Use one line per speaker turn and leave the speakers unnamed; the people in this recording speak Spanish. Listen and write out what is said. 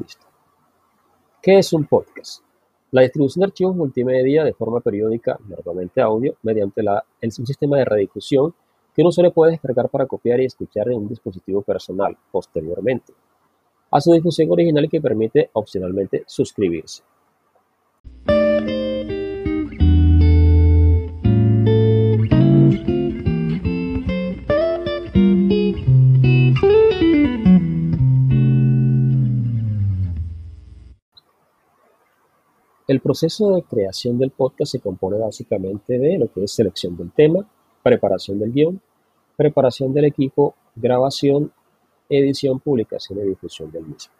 Listo. ¿Qué es un podcast? La distribución de archivos multimedia de forma periódica, normalmente audio, mediante la, un sistema de redifusión que uno solo puede descargar para copiar y escuchar en un dispositivo personal posteriormente a su difusión original que permite opcionalmente suscribirse. El proceso de creación del podcast se compone básicamente de lo que es selección del tema, preparación del guion, preparación del equipo, grabación, edición, publicación y difusión del mismo.